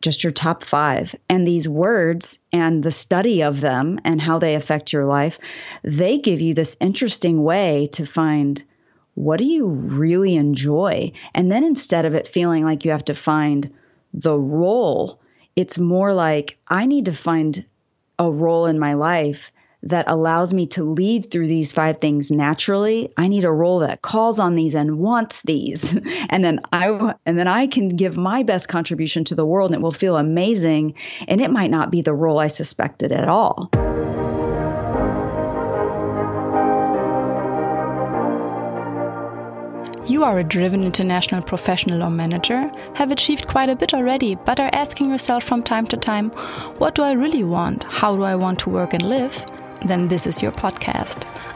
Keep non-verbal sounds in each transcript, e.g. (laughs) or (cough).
just your top five. And these words and the study of them and how they affect your life, they give you this interesting way to find what do you really enjoy? And then instead of it feeling like you have to find the role, it's more like I need to find a role in my life that allows me to lead through these five things naturally i need a role that calls on these and wants these (laughs) and then i and then i can give my best contribution to the world and it will feel amazing and it might not be the role i suspected at all You are a driven international professional or manager, have achieved quite a bit already, but are asking yourself from time to time, what do I really want? How do I want to work and live? Then this is your podcast.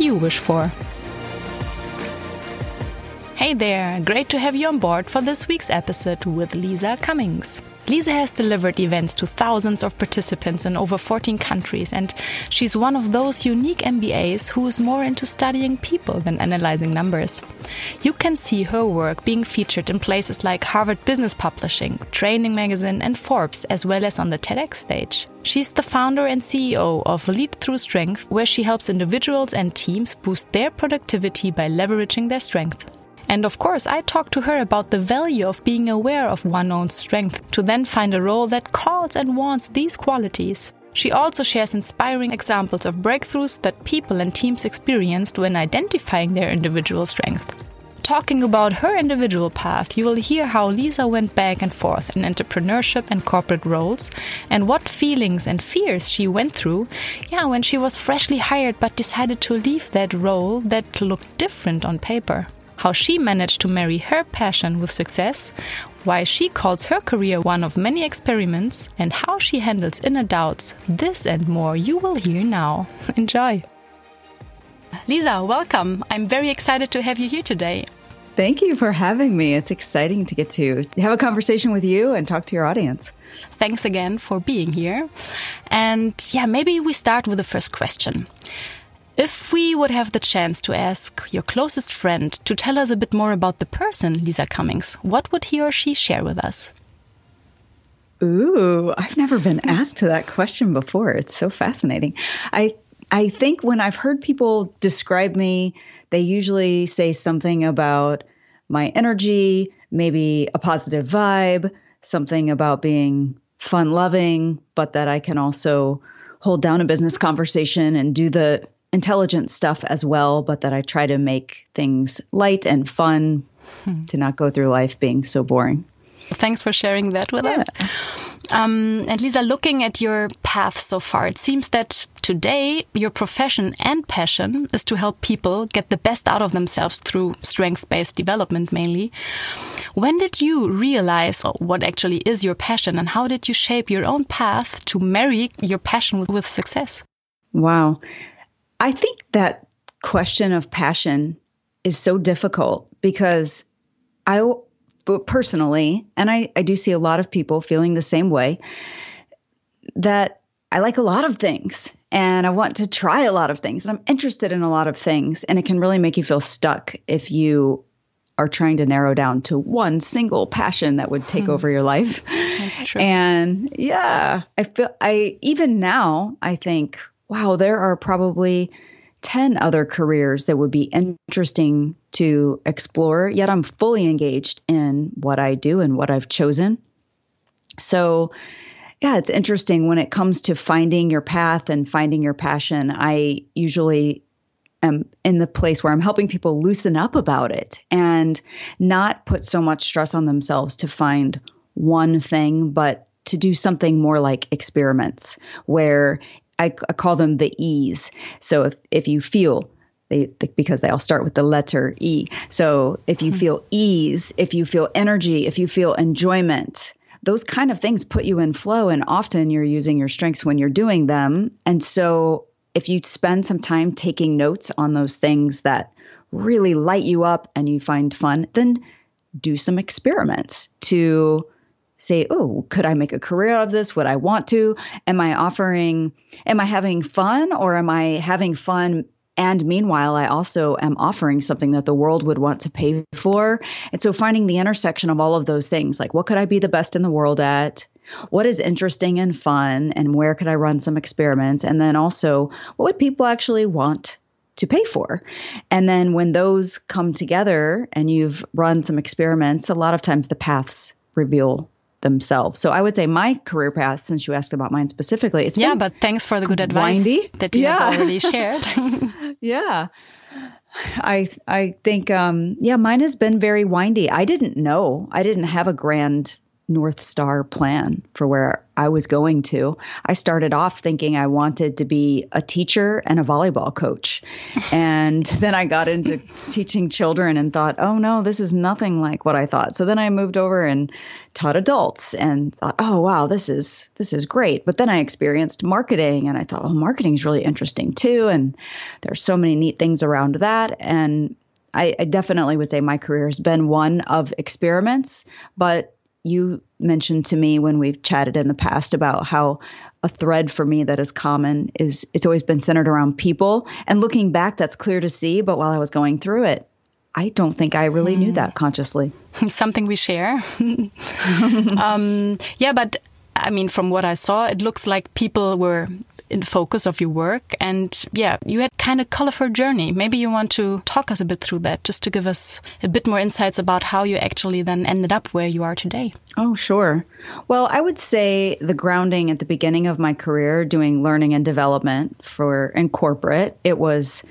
you wish for. Hey there, great to have you on board for this week's episode with Lisa Cummings. Lisa has delivered events to thousands of participants in over 14 countries, and she's one of those unique MBAs who is more into studying people than analyzing numbers. You can see her work being featured in places like Harvard Business Publishing, Training Magazine, and Forbes, as well as on the TEDx stage. She's the founder and CEO of Lead Through Strength, where she helps individuals and teams boost their productivity by leveraging their strength. And of course, I talked to her about the value of being aware of one's own strength to then find a role that calls and wants these qualities. She also shares inspiring examples of breakthroughs that people and teams experienced when identifying their individual strength. Talking about her individual path, you will hear how Lisa went back and forth in entrepreneurship and corporate roles, and what feelings and fears she went through, yeah, when she was freshly hired but decided to leave that role that looked different on paper how she managed to marry her passion with success, why she calls her career one of many experiments, and how she handles inner doubts. This and more you will hear now. (laughs) Enjoy. Lisa, welcome. I'm very excited to have you here today. Thank you for having me. It's exciting to get to have a conversation with you and talk to your audience. Thanks again for being here. And yeah, maybe we start with the first question. If we would have the chance to ask your closest friend to tell us a bit more about the person, Lisa Cummings, what would he or she share with us? Ooh, I've never been (laughs) asked that question before. It's so fascinating. I I think when I've heard people describe me, they usually say something about my energy, maybe a positive vibe, something about being fun loving, but that I can also hold down a business conversation and do the intelligent stuff as well, but that I try to make things light and fun hmm. to not go through life being so boring. Thanks for sharing that with yeah. us. Um, and Lisa, looking at your path so far, it seems that today your profession and passion is to help people get the best out of themselves through strength based development mainly. When did you realize what actually is your passion and how did you shape your own path to marry your passion with, with success? Wow. I think that question of passion is so difficult because I personally, and I, I do see a lot of people feeling the same way, that I like a lot of things and I want to try a lot of things and I'm interested in a lot of things. And it can really make you feel stuck if you are trying to narrow down to one single passion that would take hmm. over your life. That's true. And yeah, I feel I even now I think wow, there are probably 10 other careers that would be interesting to explore, yet I'm fully engaged in what I do and what I've chosen. So, yeah, it's interesting when it comes to finding your path and finding your passion. I usually am in the place where I'm helping people loosen up about it and not put so much stress on themselves to find one thing, but to do something more like experiments where I, I call them the E's. So if, if you feel they, because they all start with the letter E. So if you hmm. feel ease, if you feel energy, if you feel enjoyment, those kind of things put you in flow and often you're using your strengths when you're doing them and so if you spend some time taking notes on those things that really light you up and you find fun then do some experiments to say, oh, could I make a career out of this? Would I want to? Am I offering, am I having fun or am I having fun? And meanwhile, I also am offering something that the world would want to pay for. And so finding the intersection of all of those things, like what could I be the best in the world at? What is interesting and fun? And where could I run some experiments? And then also, what would people actually want to pay for. And then when those come together and you've run some experiments, a lot of times the paths reveal themselves. So I would say my career path, since you asked about mine specifically, it's yeah. But thanks for the good advice windy. that you yeah. have already (laughs) shared. (laughs) yeah. I I think um, yeah mine has been very windy. I didn't know. I didn't have a grand North Star plan for where I was going to. I started off thinking I wanted to be a teacher and a volleyball coach. (laughs) and then I got into teaching children and thought, oh no, this is nothing like what I thought. So then I moved over and taught adults and thought, oh wow, this is this is great. But then I experienced marketing and I thought, oh, marketing is really interesting too. And there's so many neat things around that. And I, I definitely would say my career has been one of experiments, but you mentioned to me when we've chatted in the past about how a thread for me that is common is it's always been centered around people. And looking back, that's clear to see. But while I was going through it, I don't think I really mm. knew hmm. that consciously. (laughs) Something we share. (laughs) um, yeah, but I mean, from what I saw, it looks like people were in focus of your work. And yeah, you had kind of colorful journey. Maybe you want to talk us a bit through that, just to give us a bit more insights about how you actually then ended up where you are today. Oh, sure. Well, I would say the grounding at the beginning of my career doing learning and development for in corporate, it was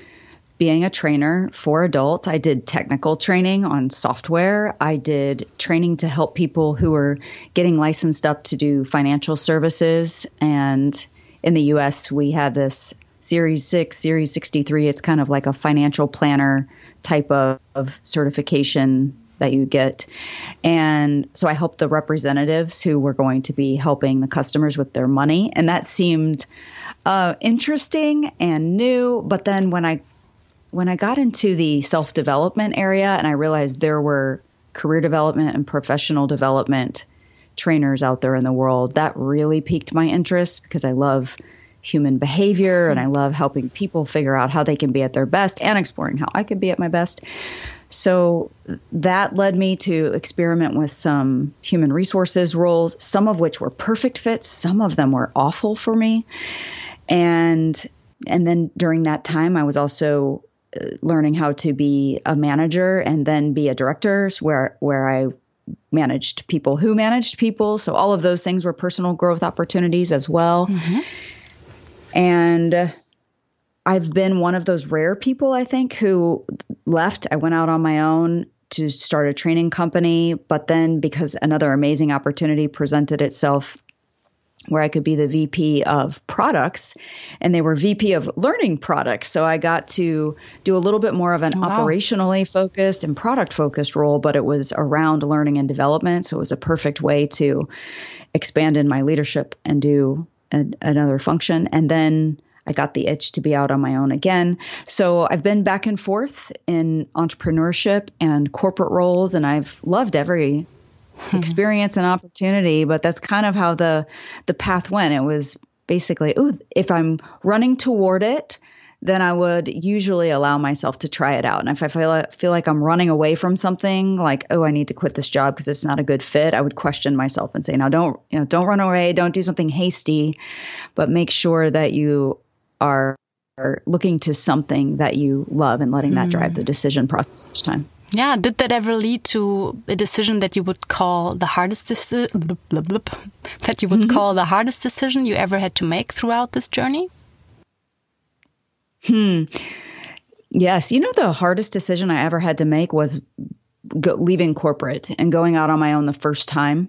being a trainer for adults. I did technical training on software. I did training to help people who were getting licensed up to do financial services. And in the US, we have this Series 6, Series 63. It's kind of like a financial planner type of, of certification that you get. And so I helped the representatives who were going to be helping the customers with their money. And that seemed uh, interesting and new. But then when I when I got into the self development area and I realized there were career development and professional development trainers out there in the world, that really piqued my interest because I love human behavior and I love helping people figure out how they can be at their best and exploring how I could be at my best. So that led me to experiment with some human resources roles, some of which were perfect fits, some of them were awful for me. And and then during that time I was also uh, learning how to be a manager and then be a director where where I managed people who managed people. So all of those things were personal growth opportunities as well. Mm-hmm. and I've been one of those rare people I think who left. I went out on my own to start a training company but then because another amazing opportunity presented itself where I could be the VP of products, and they were VP of learning products. So I got to do a little bit more of an oh, wow. operationally focused and product focused role, but it was around learning and development. So it was a perfect way to expand in my leadership and do a, another function. And then I got the itch to be out on my own again. So I've been back and forth in entrepreneurship and corporate roles, and I've loved every (laughs) experience and opportunity. But that's kind of how the the path went. It was basically, oh, if I'm running toward it, then I would usually allow myself to try it out. And if I feel feel like I'm running away from something, like oh, I need to quit this job because it's not a good fit, I would question myself and say, now don't you know, don't run away, don't do something hasty, but make sure that you are looking to something that you love and letting that drive the mm. decision process each time. Yeah, did that ever lead to a decision that you would call the hardest decision that you would mm -hmm. call the hardest decision you ever had to make throughout this journey? Hmm. Yes, you know the hardest decision I ever had to make was go, leaving corporate and going out on my own the first time.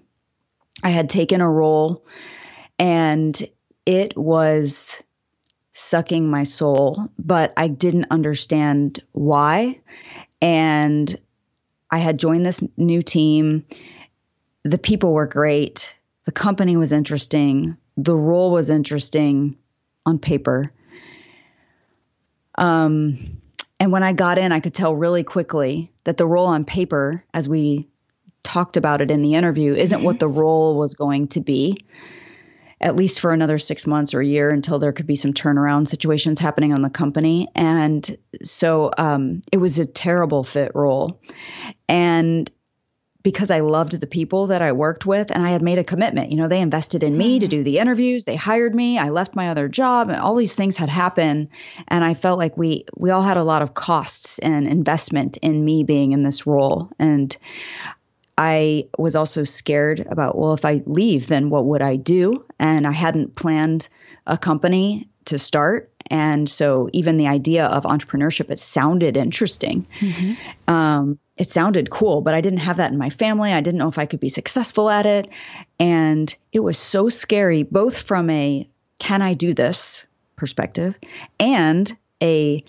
I had taken a role and it was sucking my soul, but I didn't understand why. And I had joined this new team. The people were great. the company was interesting, the role was interesting on paper. Um, and when I got in, I could tell really quickly that the role on paper, as we talked about it in the interview, isn't what the (laughs) role was going to be, at least for another six months or a year until there could be some turnaround situations happening on the company. And so um, it was a terrible fit role. And because I loved the people that I worked with and I had made a commitment. You know, they invested in me to mm-hmm. do the interviews, they hired me, I left my other job, and all these things had happened and I felt like we we all had a lot of costs and investment in me being in this role and I was also scared about well if I leave then what would I do? And I hadn't planned a company to start and so even the idea of entrepreneurship it sounded interesting mm-hmm. um, it sounded cool, but I didn't have that in my family. I didn't know if I could be successful at it. And it was so scary, both from a can I do this perspective and a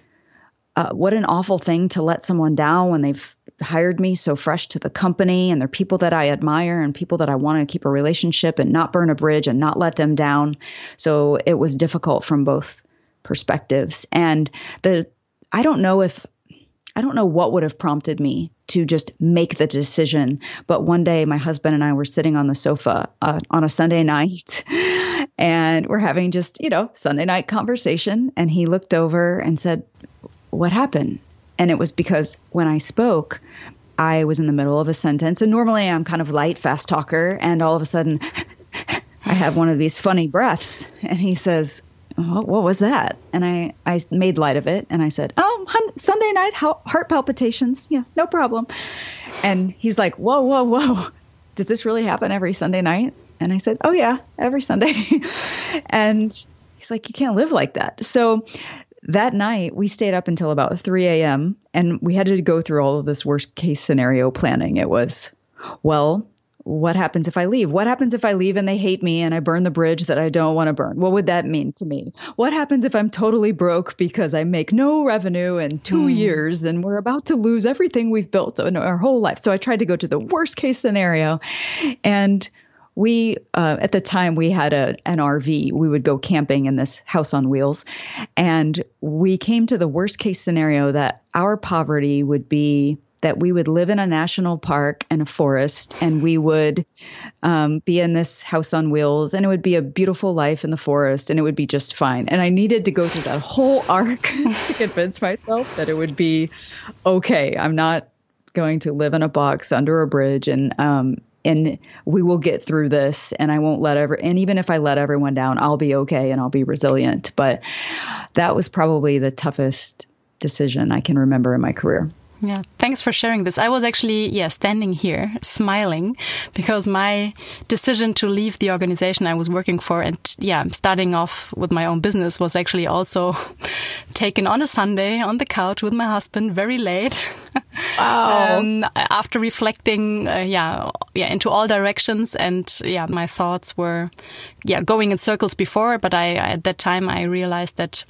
uh, what an awful thing to let someone down when they've hired me so fresh to the company and they're people that I admire and people that I want to keep a relationship and not burn a bridge and not let them down. So it was difficult from both perspectives. And the I don't know if I don't know what would have prompted me to just make the decision. But one day, my husband and I were sitting on the sofa uh, on a Sunday night, (laughs) and we're having just, you know, Sunday night conversation. And he looked over and said, What happened? And it was because when I spoke, I was in the middle of a sentence. And normally I'm kind of light, fast talker. And all of a sudden, (laughs) I have one of these funny breaths. And he says, what, what was that? And I, I made light of it and I said, oh, Sunday night heart palpitations. Yeah, no problem. And he's like, whoa, whoa, whoa. Does this really happen every Sunday night? And I said, oh, yeah, every Sunday. (laughs) and he's like, you can't live like that. So that night we stayed up until about 3 a.m. and we had to go through all of this worst case scenario planning. It was, well, what happens if I leave? What happens if I leave and they hate me and I burn the bridge that I don't want to burn? What would that mean to me? What happens if I'm totally broke because I make no revenue in two hmm. years and we're about to lose everything we've built in our whole life? So I tried to go to the worst case scenario. And we, uh, at the time, we had a, an RV. We would go camping in this house on wheels. And we came to the worst case scenario that our poverty would be that we would live in a national park and a forest, and we would um, be in this house on wheels, and it would be a beautiful life in the forest, and it would be just fine. And I needed to go through that whole arc (laughs) to convince myself that it would be okay. I'm not going to live in a box under a bridge, and um, and we will get through this and i won't let ever and even if i let everyone down i'll be okay and i'll be resilient. But that was probably the toughest decision i can remember in my career yeah, thanks for sharing this. I was actually, yeah, standing here smiling because my decision to leave the organization I was working for and, yeah, starting off with my own business was actually also (laughs) taken on a Sunday on the couch with my husband very late. (laughs) Wow. um, after reflecting, uh, yeah, yeah, into all directions and, yeah, my thoughts were, yeah, going in circles before, but I, at that time, I realized that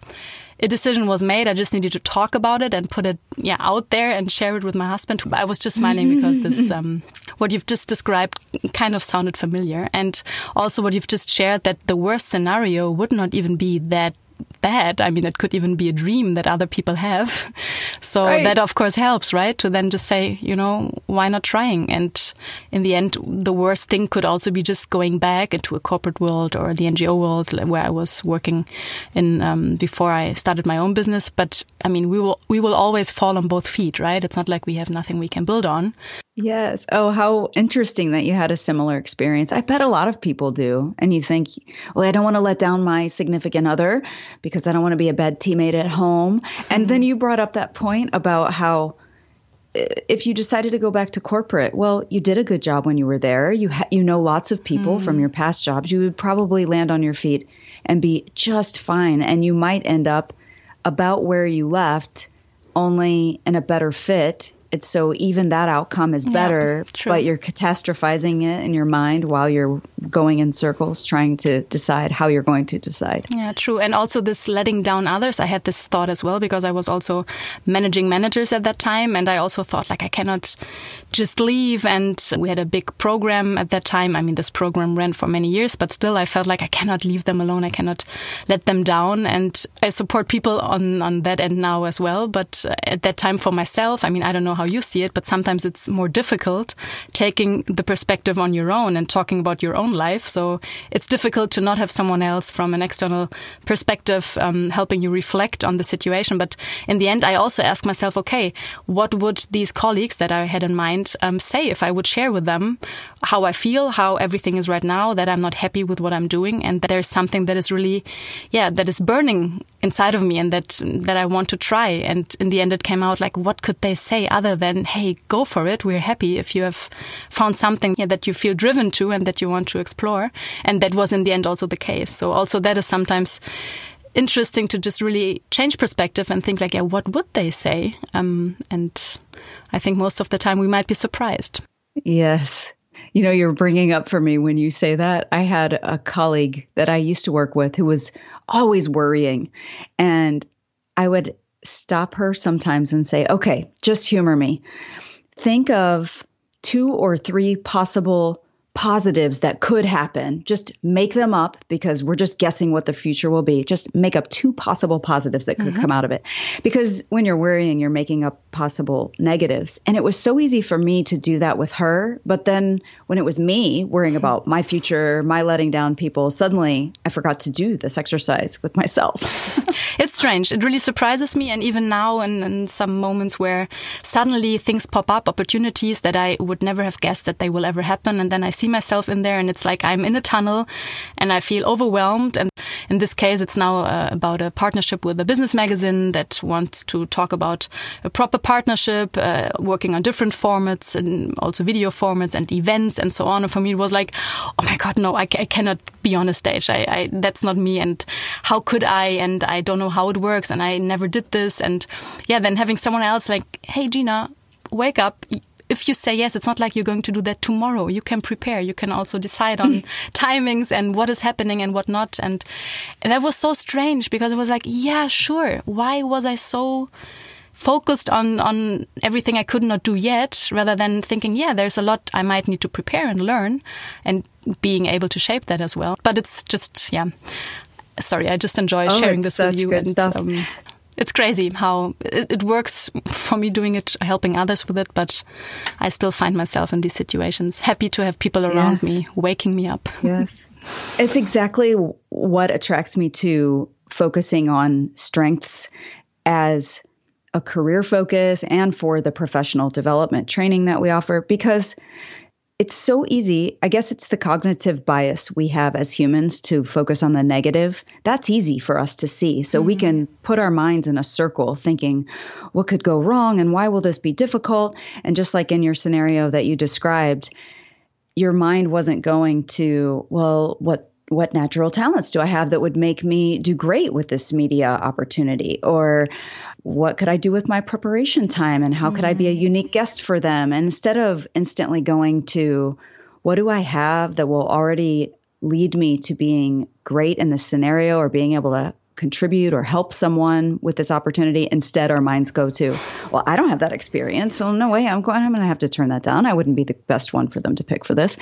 a decision was made. I just needed to talk about it and put it yeah out there and share it with my husband. I was just smiling because this um, what you've just described kind of sounded familiar, and also what you've just shared that the worst scenario would not even be that bad. I mean, it could even be a dream that other people have. (laughs) So right. that of course helps, right? To then just say, you know, why not trying? And in the end, the worst thing could also be just going back into a corporate world or the NGO world where I was working in um, before I started my own business. But I mean, we will we will always fall on both feet, right? It's not like we have nothing we can build on. Yes. Oh, how interesting that you had a similar experience. I bet a lot of people do. And you think, well, I don't want to let down my significant other because I don't want to be a bad teammate at home. And then mm-hmm. you brought up that point about how if you decided to go back to corporate, well, you did a good job when you were there. You ha- you know lots of people mm. from your past jobs. You would probably land on your feet and be just fine and you might end up about where you left only in a better fit It's so even that outcome is better, yeah, but you're catastrophizing it in your mind while you're going in circles trying to decide how you're going to decide. Yeah, true. And also this letting down others. I had this thought as well because I was also managing managers at that time. And I also thought like I cannot just leave. And we had a big program at that time. I mean, this program ran for many years, but still I felt like I cannot leave them alone. I cannot let them down. And I support people on, on that end now as well. But at that time for myself, I mean, I don't know how you see it, but sometimes it's more difficult taking the perspective on your own and talking about your own life. So it's difficult to not have someone else from an external perspective um, helping you reflect on the situation. But in the end, I also ask myself, okay, what would these colleagues that I had in mind um, say if I would share with them how I feel, how everything is right now, that I'm not happy with what I'm doing, and that there's something that is really, yeah, that is burning inside of me and that that I want to try. And in the end, it came out like, what could they say other than, "Hey, go for it. We're happy if you have found something yeah, that you feel driven to and that you want to explore." And that was in the end also the case. So also that is sometimes interesting to just really change perspective and think like, yeah, what would they say? Um, and I think most of the time we might be surprised. Yes. You know, you're bringing up for me when you say that. I had a colleague that I used to work with who was always worrying. And I would stop her sometimes and say, okay, just humor me. Think of two or three possible positives that could happen. Just make them up because we're just guessing what the future will be. Just make up two possible positives that could mm-hmm. come out of it. Because when you're worrying, you're making up possible negatives. And it was so easy for me to do that with her. But then when it was me worrying about my future, my letting down people, suddenly I forgot to do this exercise with myself. (laughs) it's strange. It really surprises me. And even now, in, in some moments where suddenly things pop up, opportunities that I would never have guessed that they will ever happen. And then I see see myself in there and it's like I'm in a tunnel and I feel overwhelmed. And in this case, it's now uh, about a partnership with a business magazine that wants to talk about a proper partnership, uh, working on different formats and also video formats and events and so on. And for me, it was like, oh my God, no, I, I cannot be on a stage. I, I, that's not me. And how could I? And I don't know how it works. And I never did this. And yeah, then having someone else like, Hey, Gina, wake up if you say yes, it's not like you're going to do that tomorrow. You can prepare. You can also decide on timings and what is happening and what not. And, and that was so strange because it was like, yeah, sure. Why was I so focused on on everything I could not do yet, rather than thinking, yeah, there's a lot I might need to prepare and learn, and being able to shape that as well. But it's just, yeah. Sorry, I just enjoy oh, sharing this with you. and, um, it's crazy how it, it, works for me doing it, helping others with it, but I still find myself in these situations. Happy to have people around yes. me waking me up. (laughs) Yes. it's exactly what attracts me to focusing on strengths as a career focus and for the professional development training that we offer because it's so easy. I guess it's the cognitive bias we have as humans to focus on the negative. That's easy for us to see. So mm-hmm. we can put our minds in a circle thinking, what could go wrong and why will this be difficult? And just like in your scenario that you described, your mind wasn't going to, well, what what natural talents do I have that would make me do great with this media opportunity? Or what could I do with my preparation time and how mm. could I be a mm. unique guest for them? And instead of instantly going to what do I have that will already lead me to being great in this scenario or being able to contribute or help someone with this opportunity instead our minds go to well i don't have that experience so no way i'm going i'm going to have to turn that down i wouldn't be the best one for them to pick for this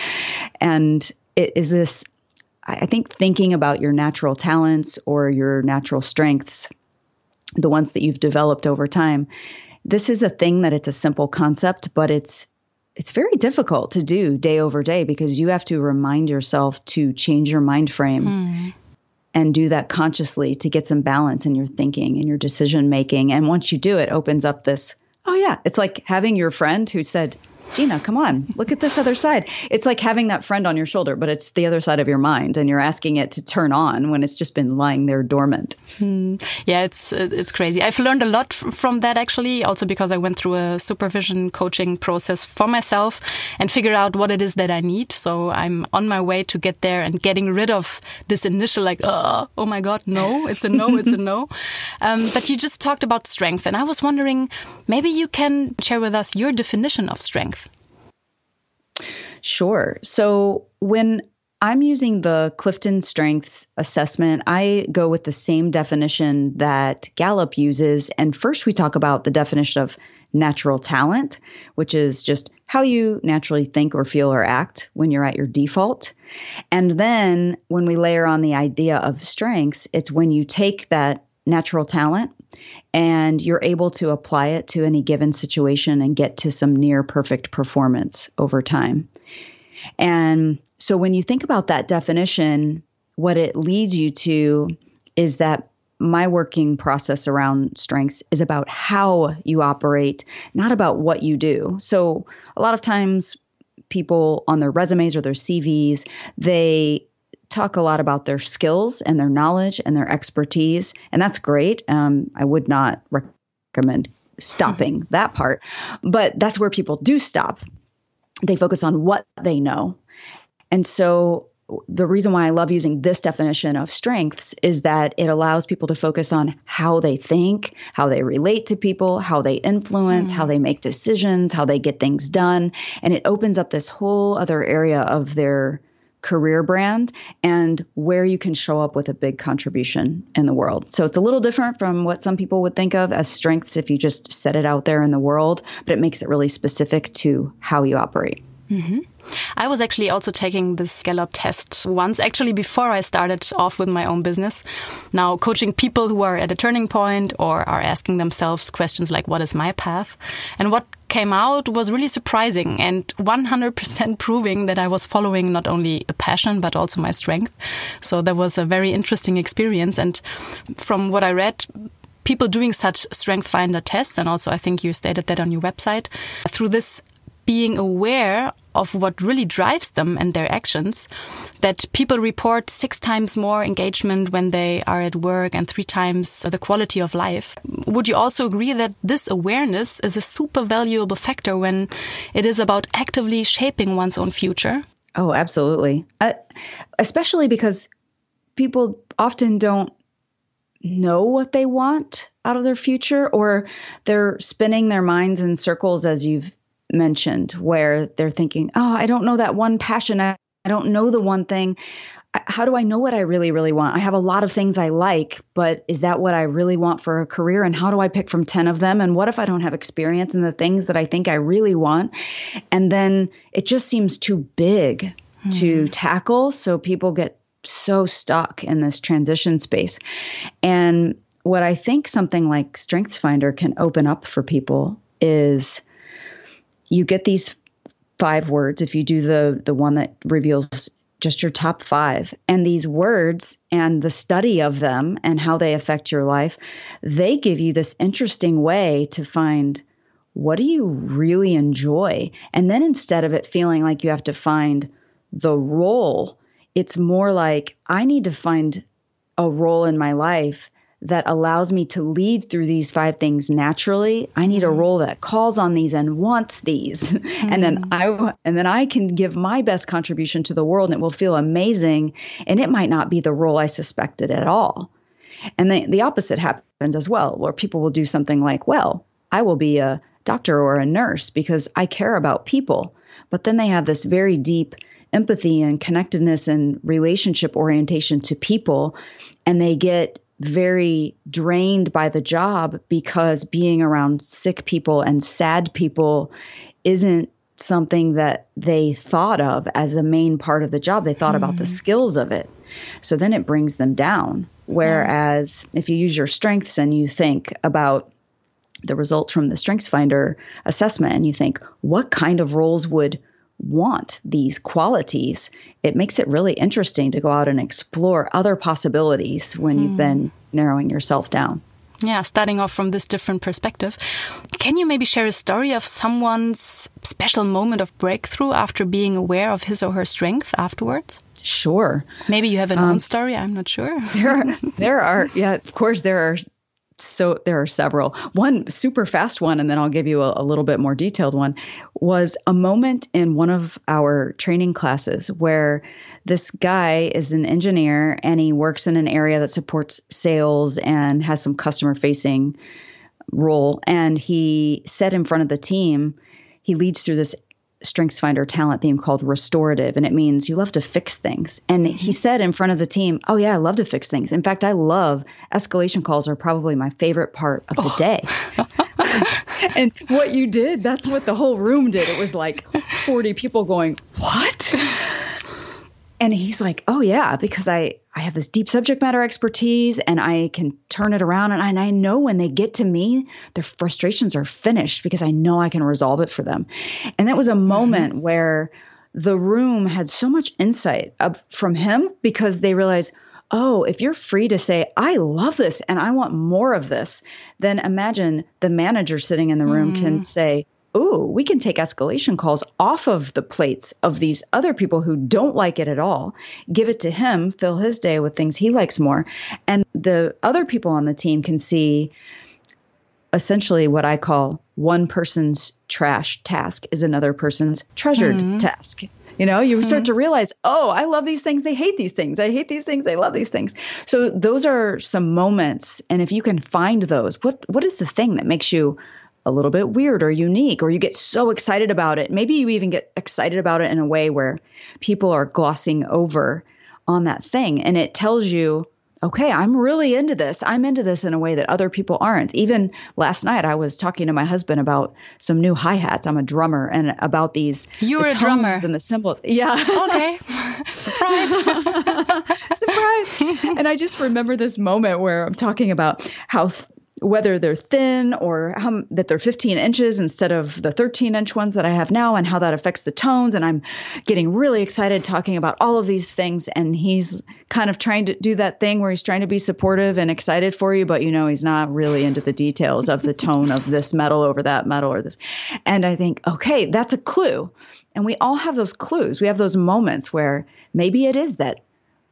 and it is this i think thinking about your natural talents or your natural strengths the ones that you've developed over time. This is a thing that it's a simple concept, but it's it's very difficult to do day over day because you have to remind yourself to change your mind frame mm. and do that consciously to get some balance in your thinking and your decision making. And once you do it, opens up this, oh yeah, it's like having your friend who said, Gina, come on, look at this other side. It's like having that friend on your shoulder, but it's the other side of your mind, and you're asking it to turn on when it's just been lying there dormant. Hmm. Yeah, it's it's crazy. I've learned a lot from that actually, also because I went through a supervision coaching process for myself and figure out what it is that I need. So I'm on my way to get there and getting rid of this initial like, oh, oh my god, no, it's a no, it's a no. (laughs) Um, but you just talked about strength, and I was wondering, maybe you can share with us your definition of strength. Sure. So when I'm using the Clifton Strengths assessment. I go with the same definition that Gallup uses. And first, we talk about the definition of natural talent, which is just how you naturally think or feel or act when you're at your default. And then, when we layer on the idea of strengths, it's when you take that natural talent and you're able to apply it to any given situation and get to some near perfect performance over time. And so when you think about that definition, what it leads you to is that my working process around strengths is about how you operate, not about what you do. So a lot of times people on their resumes or their CVs, they talk a lot about their skills and their knowledge and their expertise, and that's great. Um, I would not recommend stopping that part, but that's where people do stop. They focus on what they know. And so the reason why I love using this definition of strengths is that it allows people to focus on how they think, how they relate to people, how they influence, mm. how they make decisions, how they get things done. And it opens up this whole other area of their career brand and where you can show up with a big contribution in the world. So it's a little different from what some people would think of as strengths if you just set it out there in the world, but it makes it really specific to how you operate. Mm -hmm. I was actually also taking this Gallup test once, actually before I started off with my own business. Now, coaching people who are at a turning point or are asking themselves questions like, what is my path? And what came out was really surprising and 100% (laughs) proving that I was following not only a passion, but also my strength. So that was a very interesting experience. And from what I read, people doing such strength finder tests, and also I think you stated that on your website, through this being aware of what really drives them and their actions, that people report six times more engagement when they are at work and three times the quality of life. Would you also agree that this awareness is a super valuable factor when it is about actively shaping one's own future? Oh, absolutely. Uh, especially because people often don't know what they want out of their future or they're spinning their minds in circles as you've mentioned where they're thinking, oh, I don't know that one passion. I, I don't know the one thing. How do I know what I really, really want? I have a lot of things I like, but is that what I really want for a career? And how do I pick from 10 of them? And what if I don't have experience in the things that I think I really want? And then it just seems too big hmm. to tackle. So people get so stuck in this transition space. And what I think something like StrengthsFinder can open up for people is you get these five words if you do the the one that reveals just your top 5 and these words and the study of them and how they affect your life they give you this interesting way to find what do you really enjoy? And then instead of it feeling like you have to find the role it's more like i need to find a role in my life that allows me to lead through these five things naturally. I need a mm-hmm. role that calls on these and wants these. Mm. (laughs) and then I and then I can give my best contribution to the world and it will feel amazing and it might not be the role I suspected at all. And the the opposite happens as well where people will do something like, well, I will be a doctor or a nurse because I care about people. But then they have this very deep empathy and connectedness and relationship orientation to people and they get very drained by the job because being around sick people and sad people isn't something that they thought of as a main part of the job. They thought mm. about the hmm. skills of it. So then it brings them down. Whereas yeah. if you use your strengths and you think about the results from the Strengths Finder assessment and you think, what kind of roles would want these qualities, it makes it really interesting to go out and explore other possibilities when mm. you've been narrowing yourself down. yeah, starting off from this different perspective. Can you maybe share a story of someone's special moment of breakthrough after being aware of his or her strength afterwards? Sure. Maybe you have an um, own story. I'm not sure. there, are, there are, yeah, of course, there are. So there are several. One super fast one, and then I'll give you a, a little bit more detailed one. Was a moment in one of our training classes where this guy is an engineer and he works in an area that supports sales and has some customer facing role. And he said in front of the team, he leads through this strengths finder talent theme called restorative and it means you love to fix things. And he mm-hmm. said in front of the team oh yeah i love to fix things. In fact i love escalation calls are probably my favorite part of the oh. day. (laughs) And what you did that's what the whole room did. It was like 40 people going what and he's like oh yeah because i i have this deep subject matter expertise and i can turn it around and I, and I know when they get to me their frustrations are finished because i know i can resolve it for them and that was a mm-hmm. moment mm-hmm. where the room had so much insight from him because they realized oh, if you're free to say, I love this and I want more of this, then imagine the manager sitting in the room mm. can say, oh, we can take escalation calls off of the plates of these other people who don't like it at all, give it to him, fill his day with things he likes more. And the other people on the team can see essentially what I call one person's trash task is another person's treasured mm-hmm. task. You know, you mm-hmm. start to realize, oh, I love these things. They hate these things. I hate these things. They love these things. So those are some moments. And if you can find those, what what is the thing that makes you a little bit weird or unique, or you get so excited about it. Maybe you even get excited about it in a way where people are glossing over on that thing. And it tells you, okay, I'm really into this. I'm into this in a way that other people aren't. Even last night, I was talking to my husband about some new hi hats. I'm a drummer, and about these. You were a drummer. And the cymbals. Yeah. Okay. (laughs) Surprise. Surprise. and I just remember this moment where I'm talking about how whether they're thin or how, that they're 15 inches instead of the 13 inch ones that I have now, and how that affects the tones. And I'm getting really excited talking about all of these things. And he's kind of trying to do that thing where he's trying to be supportive and excited for you, but you know, he's not really into the details of the tone of this metal over that metal or this. And I think, okay, that's a clue. And we all have those clues. We have those moments where maybe it is that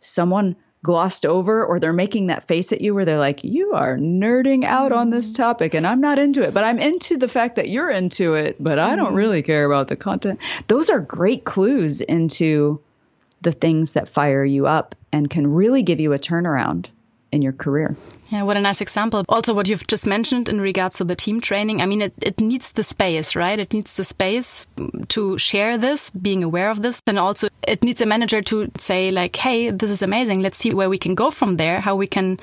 someone glossed over or they're making that face at you where they're like, you are nerding out on this mm-hmm. topic and I'm not into it, but I'm into the fact that you're into it, but I don't mm-hmm. really care about the content. Those are great clues into the things that fire you up and can really give you a turnaround in your career. Yeah, what a nice example. Also, what you've just mentioned in regards to the team training. I mean, it, it needs the space, right? It needs the space to share this, being aware of this. And also, it needs a manager to say, like, hey, this is amazing. Let's see where we can go from there, how we can,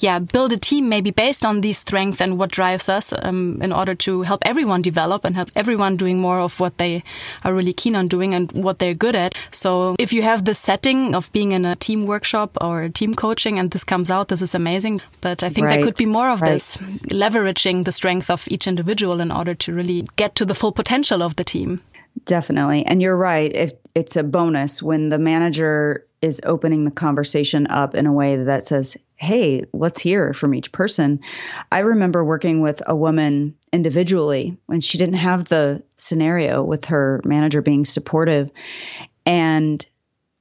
yeah, build a team maybe based on these strengths and what drives us um, in order to help everyone develop and help everyone doing more of what they are really keen on doing and what they're good at. So, if you have the setting of being in a team workshop or team coaching and this comes out, this is amazing. But I think right. there could be more of right. this, leveraging the strength of each individual in order to really get to the full potential of the team. Definitely. And you're right. If it's a bonus when the manager is opening the conversation up in a way that says, Hey, let's hear from each person. I remember working with a woman individually when she didn't have the scenario with her manager being supportive. And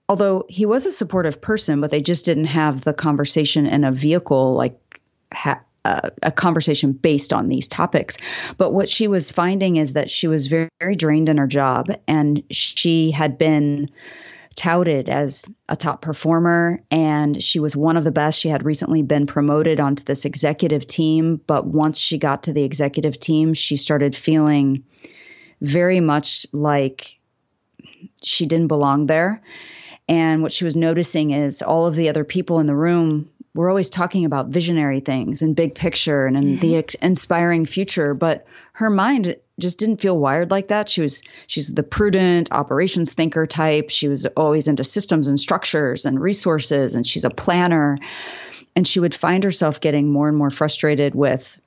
although he was a supportive person, but they just didn't have the conversation in a vehicle like ha- uh, a conversation based on these topics. But what she was finding is that she was very, very drained in her job and she had been touted as a top performer and she was one of the best. She had recently been promoted onto this executive team, but once she got to the executive team, she started feeling very much like she didn't belong there and what she was noticing is all of the other people in the room were always talking about visionary things and big picture and, and mm-hmm. the ex- inspiring future, but her mind just didn't feel wired like that. She was she's the prudent operations thinker type. She was always into systems and structures and resources and she's a planner. And she would find herself getting more and more frustrated with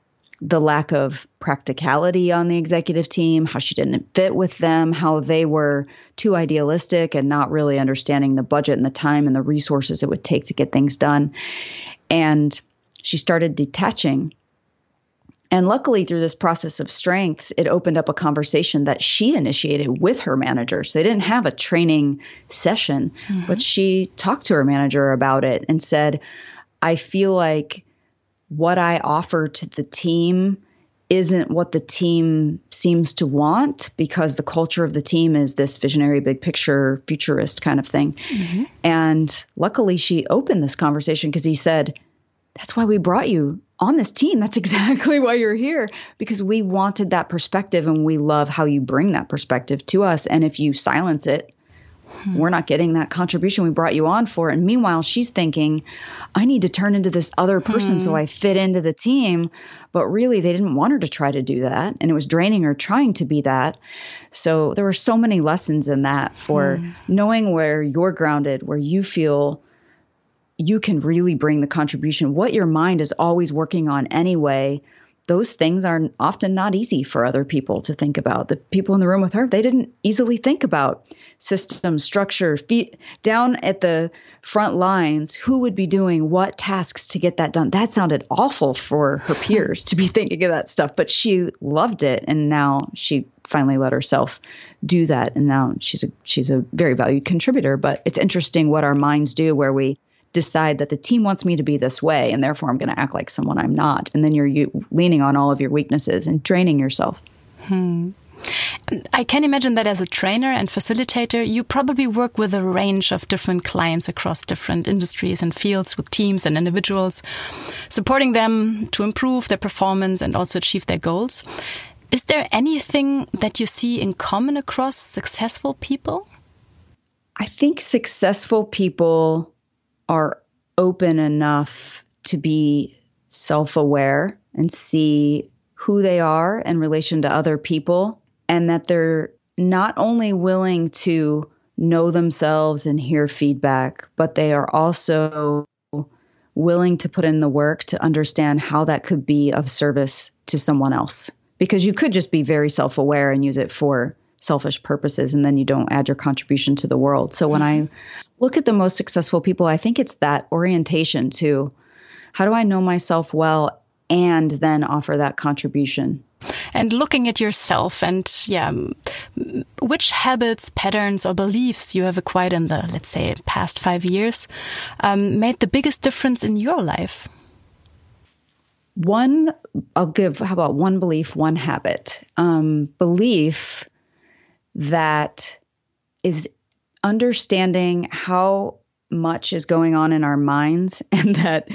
the lack of practicality on the executive team, how she didn't fit with them, how they were too idealistic and not really understanding the budget and the time and the resources it would take to get things done. And she started detaching And luckily, through this process of strengths, it opened up a conversation that she initiated with her managers. They didn't have a training session, mm-hmm. but she talked to her manager about it and said, I feel like what I offer to the team isn't what the team seems to want because the culture of the team is this visionary, big picture, futurist kind of thing. Mm-hmm. And luckily, she opened this conversation because he said, That's why we brought you on this team. That's (laughs) exactly why you're here because we wanted that perspective and we love how you bring that perspective to us. And if you silence it, hmm. we're not getting that contribution we brought you on for. And meanwhile, she's thinking, I need to turn into this other person hmm. so I fit into the team. But really, they didn't want her to try to do that. And it was draining her trying to be that. So there were so many lessons in that for hmm. knowing where you're grounded, where you feel you can really bring the contribution. What your mind is always working on anyway, those things are often not easy for other people to think about. The people in the room with her, they didn't easily think about system structure, feet down at the front lines, who would be doing what tasks to get that done. That sounded awful for her (laughs) peers to be thinking of that stuff, but she loved it and now she finally let herself do that and now she's a she's a very valued contributor, but it's interesting what our minds do where we decide that the team wants me to be this way and therefore I'm going to act like someone I'm not. And then you're you, leaning on all of your weaknesses and draining yourself. Hmm. I can imagine that as a trainer and facilitator, you probably work with a range of different clients across different industries and fields with teams and individuals, supporting them to improve their performance and also achieve their goals. Is there anything that you see in common across successful people? I think successful people are open enough to be self aware and see who they are in relation to other people, and that they're not only willing to know themselves and hear feedback, but they are also willing to put in the work to understand how that could be of service to someone else. Because you could just be very self aware and use it for selfish purposes and then you don't add your contribution to the world. So when mm-hmm. I look at the most successful people, I think it's that orientation to how do I know myself well and then offer that contribution. And looking at yourself and yeah, which habits, patterns, or beliefs you have acquired in the, let's say, past five years um, made the biggest difference in your life? One, I'll give, how about one belief, one habit? Um, belief that is understanding how much is going on in our minds (laughs) and that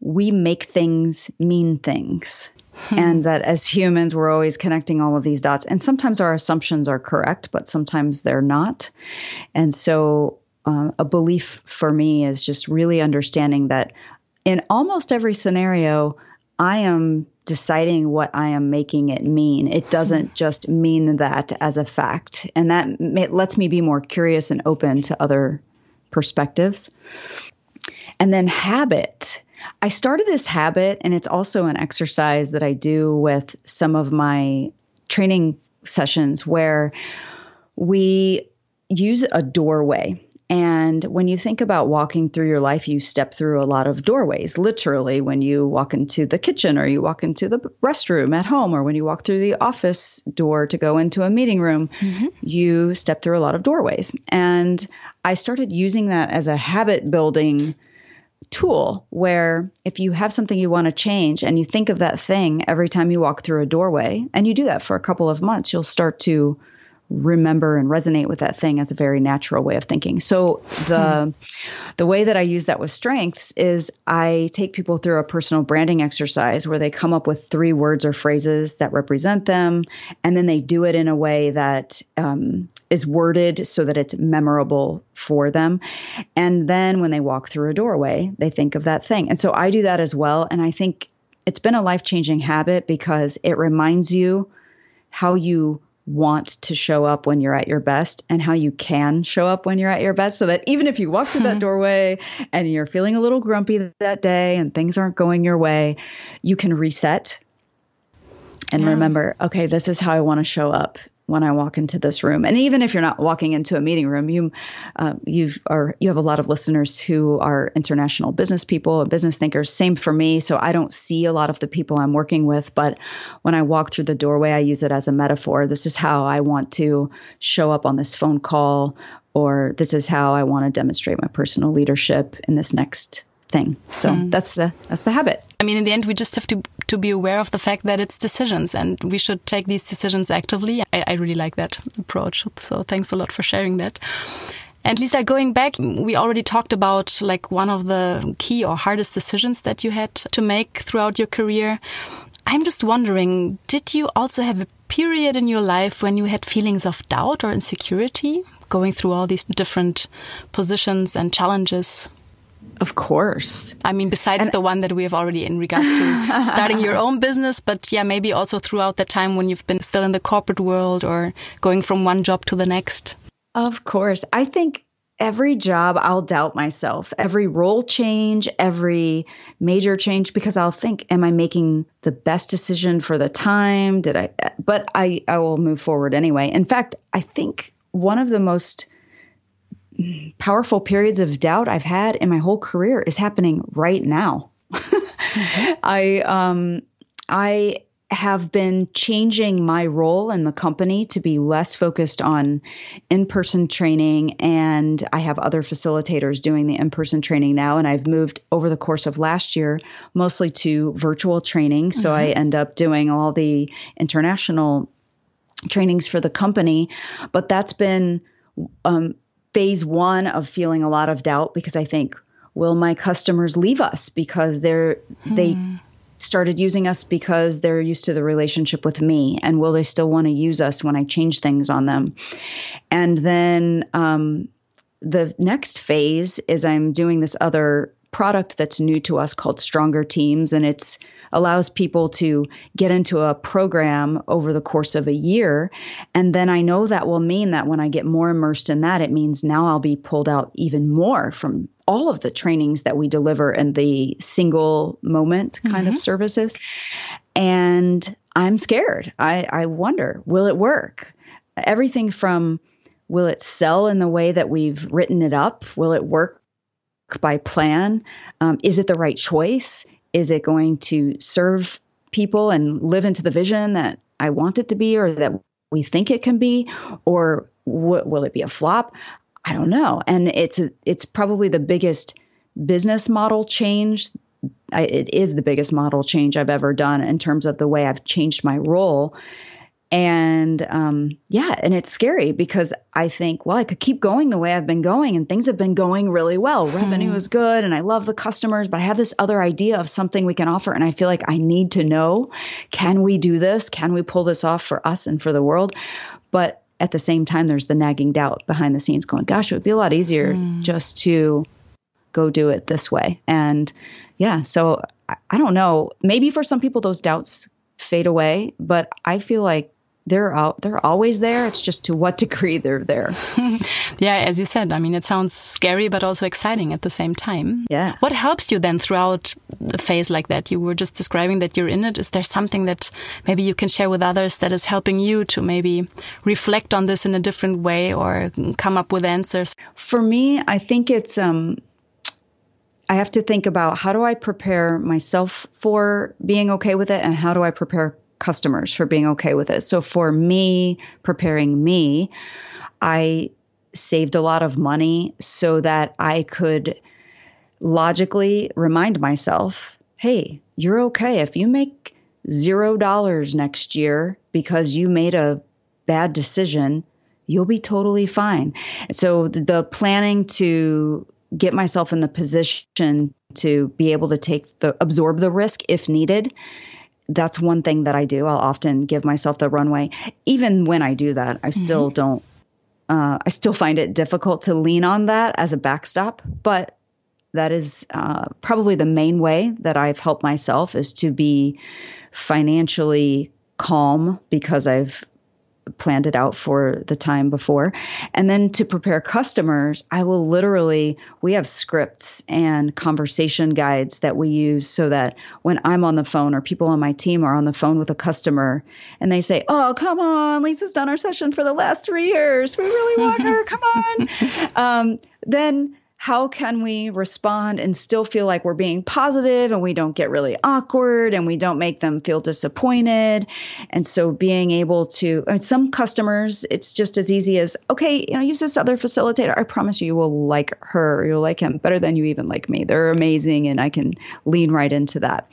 we make things mean things. Hmm. And that as humans, we're always connecting all of these dots. And sometimes our assumptions are correct, but sometimes they're not. And so, uh, a belief for me is just really understanding that in almost every scenario, I am deciding what I am making it mean. It doesn't hmm. just mean that as a fact. And that may, lets me be more curious and open to other perspectives. And then habit. I started this habit, and it's also an exercise that I do with some of my training sessions where we use a doorway. And when you think about walking through your life, you step through a lot of doorways, literally, when you walk into the kitchen or you walk into the restroom at home or when you walk through the office door to go into a meeting room, mm-hmm. you step through a lot of doorways. And I started using that as a habit building tool where if you have something you want to change and you think of that thing every time you walk through a doorway and you do that for a couple of months, you'll start to remember and resonate with that thing as a very natural way of thinking. So the the way that I use that with strengths is I take people through a personal branding exercise where they come up with three words or phrases that represent them, and then they do it in a way that um, is worded so that it's memorable for them. And then when they walk through a doorway, they think of that thing. And so I do that as well. And I think it's been a life changing habit because it reminds you how you want to show up when you're at your best and how you can show up when you're at your best so that even if you walk through that (laughs) doorway and you're feeling a little grumpy that day and things aren't going your way, you can reset and yeah. remember, okay, this is how I want to show up when I walk into this room. And even if you're not walking into a meeting room, you uh, you are you have a lot of listeners who are international business people and business thinkers. Same for me. So I don't see a lot of the people I'm working with, but when I walk through the doorway, I use it as a metaphor. This is how I want to show up on this phone call, or this is how I want to demonstrate my personal leadership in this next thing. So hmm. that's the that's the habit. I mean, in the end, we just have to to be aware of the fact that it's decisions, and we should take these decisions actively. I, I really like that approach. So thanks a lot for sharing that. And Lisa, going back, we already talked about like one of the key or hardest decisions that you had to make throughout your career. I'm just wondering, did you also have a period in your life when you had feelings of doubt or insecurity going through all these different positions and challenges? Of course. I mean, besides and the one that we have already in regards to (laughs) starting your own business, but yeah, maybe also throughout the time when you've been still in the corporate world or going from one job to the next. Of course. I think every job I'll doubt myself, every role change, every major change, because I'll think, am I making the best decision for the time? Did I, but I, I will move forward anyway. In fact, I think one of the most powerful periods of doubt I've had in my whole career is happening right now. mm-hmm. (laughs) I um I have been changing my role in the company to be less focused on in-person training and I have other facilitators doing the in-person training now and I've moved over the course of last year mostly to virtual training so mm-hmm. I end up doing all the international trainings for the company but that's been um, phase one of feeling a lot of doubt because I think, will my customers leave us because they're hmm. they started using us because they're used to the relationship with me and will they still want to use us when i change things on them and then um, the next phase is i'm doing this other product that's new to us called stronger teams and it's allows people to get into a program over the course of a year. And then I know that will mean that when I get more immersed in that, it means now I'll be pulled out even more from all of the trainings that we deliver and the single moment kind mm-hmm. of services. And I'm scared. I, I wonder, will it work? Everything from will it sell in the way that we've written it up? Will it work by plan? Um, is it the right choice? Is it going to serve people and live into the vision that I want it to be or that we think it can be? Or w- will it be a flop? I don't know. And it's a, it's probably the biggest business model change. I, it is the biggest model change I've ever done in terms of the way I've changed my role and um, yeah, and it's scary because I think, well, I could keep going the way I've been going, and things have been going really well. Revenue hmm. is good, and I love the customers, but I have this other idea of something we can offer, and I feel like I need to know can we do this? Can we pull this off for us and for the world? But at the same time, there's the nagging doubt behind the scenes going, gosh, it would be a lot easier mm. just to go do it this way. And yeah, so I, I don't know. Maybe for some people, those doubts fade away, but I feel like they're out they're always there. It's just to what degree they're there. (laughs) Yeah as you said i mean it sounds scary but also exciting at the same time. Yeah. What helps you then throughout the phase like that? You were just describing that you're in it. Is there something that maybe you can share with others that is helping you to maybe reflect on this in a different way or come up with answers? For me i think it's um I have to think about how do I prepare myself for being okay with it and how do I prepare customers for being okay with it. So for me, preparing me, I saved a lot of money so that I could logically remind myself hey, you're okay. If you make zero dollars next year because you made a bad decision, you'll be totally fine. So the planning to get myself in the position to be able to take the absorb the risk if needed that's one thing that I do. I'll often give myself the runway. Even when I do that, I still mm-hmm. don't, uh, I still find it difficult to lean on that as a backstop. But that is uh, probably the main way that I've helped myself is to be financially calm because I've planned it out for the time before. And then to prepare customers, I will literally, we have scripts and conversation guides that we use so that when I'm on the phone or people on my team are on the phone with a customer and they say, Oh, come on, Lisa's done our session for the last three years. We really want her. Come on. (laughs) Um, then how can we respond and still feel like we're being positive and we don't get really awkward and we don't make them feel disappointed? And so being able to I mean, some customers it's just as easy as okay you know use this other facilitator. I promise you you will like her. You'll like him better than you even like me. They're amazing and i can lean right into that.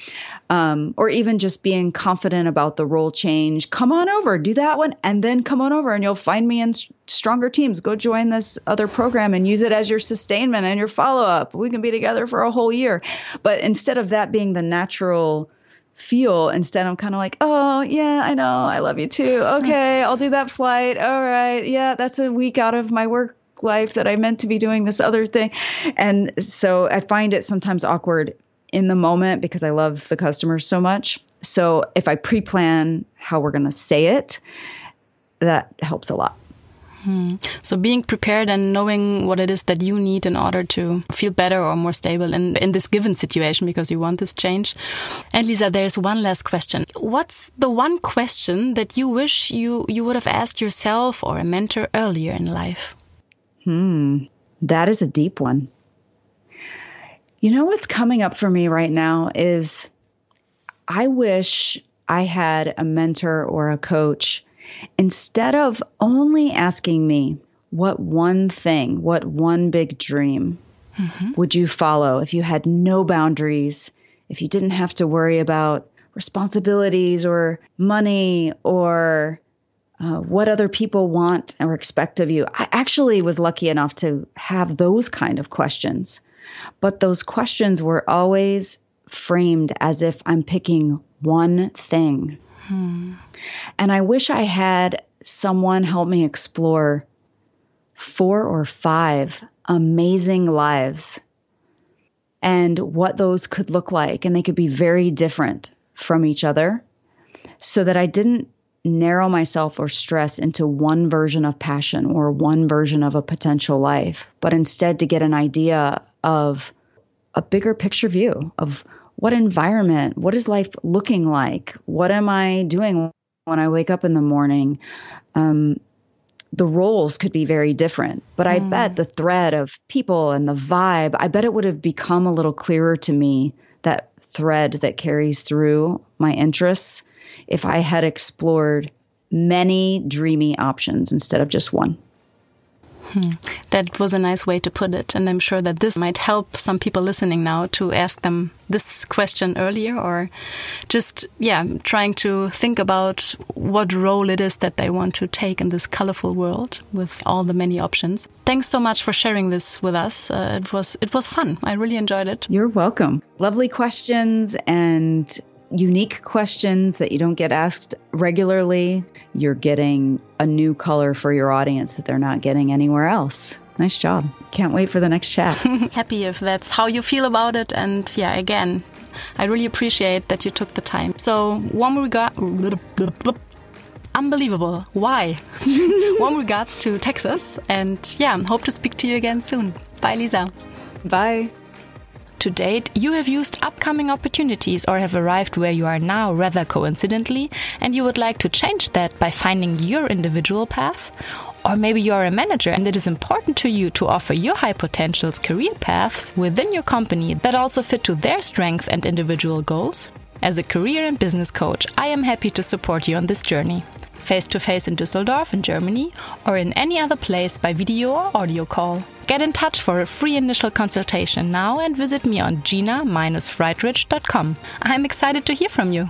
Um, or even just being confident about the role change. Come on over do that one and then come on over and you'll find me in stronger teams. Go join this other program and use it as your sustainment and your follow up we can be together for a whole year. But instead of that being the natural feel instead i'm kind of like oh yeah i know i love you too. (laughs) Okay i'll do that flight. All right. Yeah that's a week out of my work life that i meant to be doing this other thing. And so i find it sometimes awkward in the moment because I love the customers so much. So if I pre plan how we're going to say it, that helps a lot. Hmm. So being prepared and knowing what it is that you need in order to feel better or more stable in, in this given situation because you want this change. And Lisa, there's one last question. What's the one question that you wish you, you would have asked yourself or a mentor earlier in life? Hmm. That is a deep one. You know what's coming up for me right now is I wish I had a mentor or a coach instead of only asking me what one thing, what one big dream mm-hmm. would you follow if you had no boundaries, if you didn't have to worry about responsibilities or money or uh, what other people want or expect of you. I actually was lucky enough to have those kind of questions but those questions were always framed as if I'm picking one thing. Hmm. And I wish I had someone help me explore four or five amazing lives and what those could look like. And they could be very different from each other so that I didn't narrow myself or stress into one version of passion or one version of a potential life, but instead to get an idea of a bigger picture view of what environment, what is life looking like? What am I doing when I wake up in the morning? Um, the roles could be very different, but mm. I bet the thread of people and the vibe, I bet it would have become a little clearer to me that thread that carries through my interests if I had explored many dreamy options instead of just one. Hmm. That was a nice way to put it. And I'm sure that this might help some people listening now to ask them this question earlier or just, yeah, trying to think about what role it is that they want to take in this colorful world with all the many options. Thanks so much for sharing this with us. Uh, it was, it was fun. I really enjoyed it. You're welcome. Lovely questions and unique questions that you don't get asked regularly. You're getting a new color for your audience that they're not getting anywhere else. Nice job. Can't wait for the next chat. (laughs) Happy if that's how you feel about it. And yeah, again, I really appreciate that you took the time. So, one regard. Unbelievable. Why? (laughs) warm regards to Texas. And yeah, hope to speak to you again soon. Bye, Lisa. Bye to date, you have used upcoming opportunities or have arrived where you are now rather coincidentally, and you would like to change that by finding your individual path? Or maybe you are a manager and it is important to you to offer your high potentials career paths within your company that also fit to their strength and individual goals? As a career and business coach, I am happy to support you on this journey face to face in Düsseldorf in Germany, or in any other place by video or audio call. Get in touch for a free initial consultation now and visit me on gina-friedrich.com. I'm excited to hear from you.